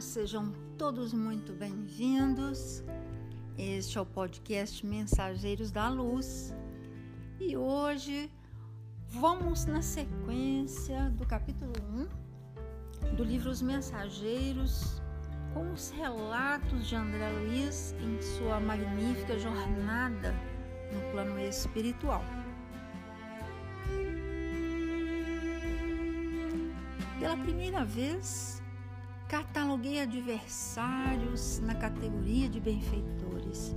Sejam todos muito bem-vindos. Este é o podcast Mensageiros da Luz e hoje vamos na sequência do capítulo 1 do livro Os Mensageiros com os relatos de André Luiz em sua magnífica jornada no plano espiritual. Pela primeira vez, cataloguei adversários na categoria de benfeitores.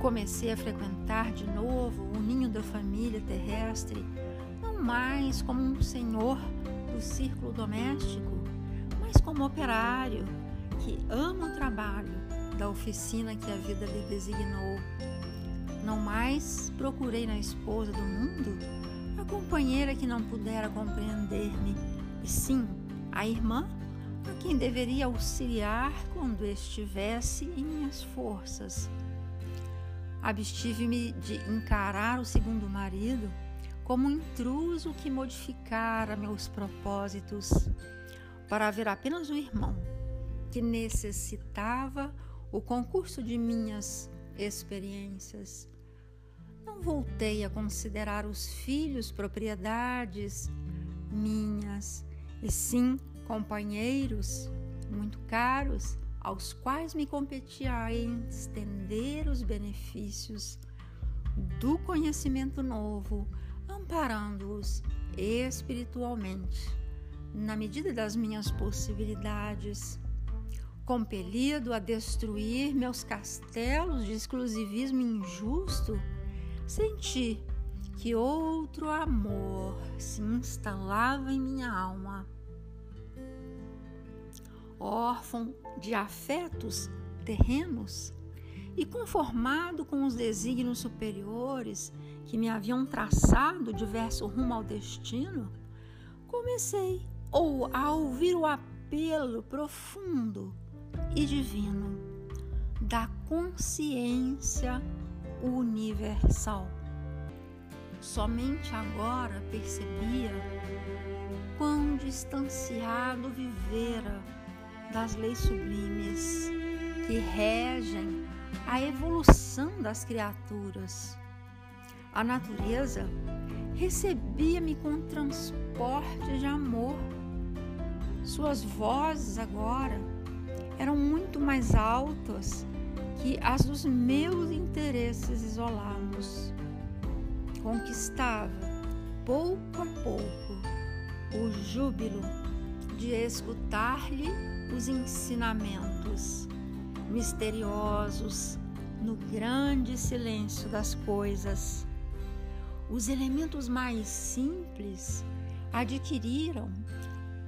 Comecei a frequentar de novo o ninho da família terrestre, não mais como um senhor do círculo doméstico, mas como operário que ama o trabalho da oficina que a vida lhe designou. Não mais procurei na esposa do mundo a companheira que não pudera compreender-me, e sim a irmã a quem deveria auxiliar quando estivesse em minhas forças. Abstive-me de encarar o segundo marido como um intruso que modificara meus propósitos, para ver apenas um irmão que necessitava o concurso de minhas experiências. Não voltei a considerar os filhos propriedades minhas, e sim companheiros muito caros aos quais me competia estender os benefícios do conhecimento novo, amparando-os espiritualmente, na medida das minhas possibilidades. Compelido a destruir meus castelos de exclusivismo injusto, senti que outro amor se instalava em minha alma órfão de afetos terrenos e conformado com os desígnios superiores que me haviam traçado diverso rumo ao destino, comecei ou a ouvir o apelo profundo e divino da consciência universal. Somente agora percebia quão distanciado vivera das leis sublimes que regem a evolução das criaturas. A natureza recebia-me com transporte de amor. Suas vozes agora eram muito mais altas que as dos meus interesses isolados. Conquistava, pouco a pouco, o júbilo de escutar-lhe os ensinamentos misteriosos no grande silêncio das coisas. Os elementos mais simples adquiriram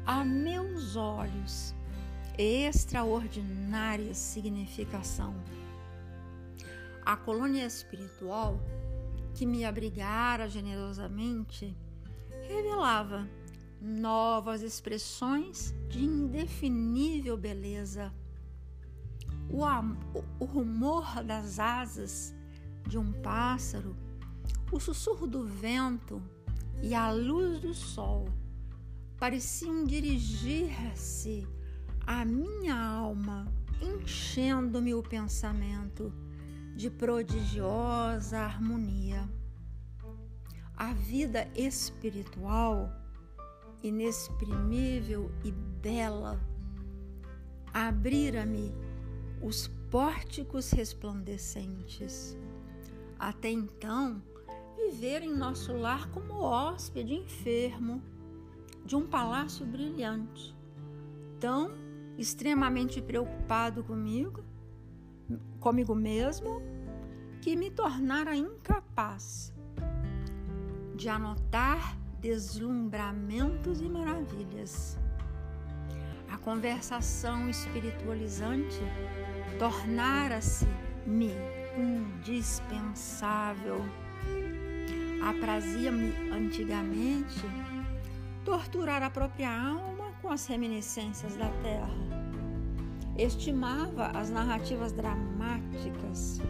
a meus olhos extraordinária significação. A colônia espiritual que me abrigara generosamente revelava novas expressões de indefinível beleza. O, o, rumor das asas de um pássaro, o sussurro do vento e a luz do sol pareciam dirigir-se à minha alma, enchendo-me o pensamento de prodigiosa harmonia. A vida espiritual inexprimível e bela, abrira-me os pórticos resplandecentes. Até então, viver em nosso lar como hóspede enfermo de um palácio brilhante, tão extremamente preocupado comigo, comigo mesmo, que me tornara incapaz de anotar deslumbramentos e maravilhas. A conversação espiritualizante tornara-se-me indispensável. Aprazia-me antigamente torturar a própria alma com as reminiscências da terra. Estimava as narrativas dramáticas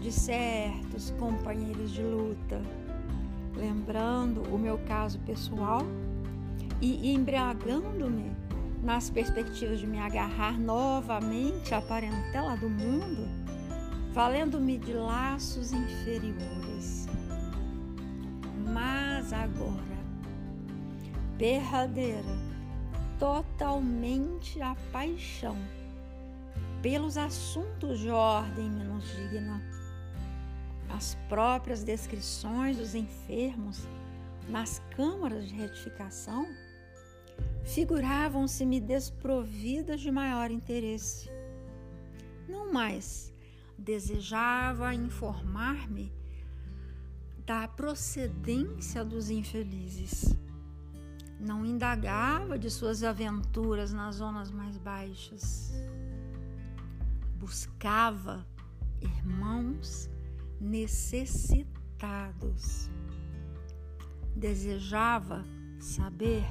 de certos companheiros de luta lembrando o meu caso pessoal e embriagando-me nas perspectivas de me agarrar novamente à parentela do mundo, valendo-me de laços inferiores. Mas agora, verdadeira, totalmente a paixão pelos assuntos de ordem menos digna, as próprias descrições dos enfermos nas câmaras de retificação figuravam-se-me desprovidas de maior interesse. Não mais desejava informar-me da procedência dos infelizes. Não indagava de suas aventuras nas zonas mais baixas. Buscava irmãos necessitados. Desejava saber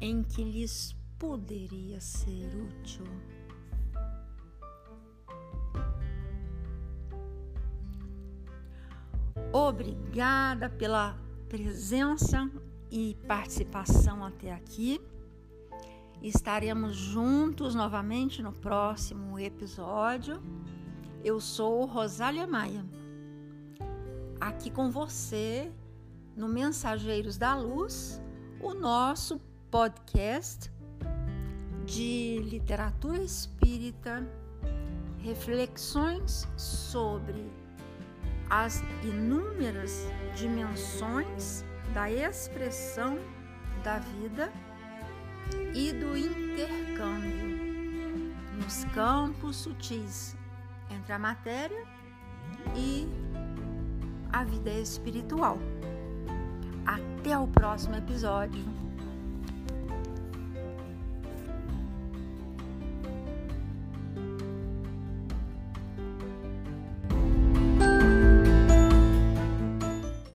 em que lhes poderia ser útil. Obrigada pela presença e participação até aqui. Estaremos juntos novamente no próximo episódio. Eu sou Rosália Maia, aqui com você no Mensageiros da Luz, o nosso podcast de literatura espírita, reflexões sobre as inúmeras dimensões da expressão da vida e do intercâmbio nos campos sutis entre a matéria e a vida espiritual. Até o próximo episódio.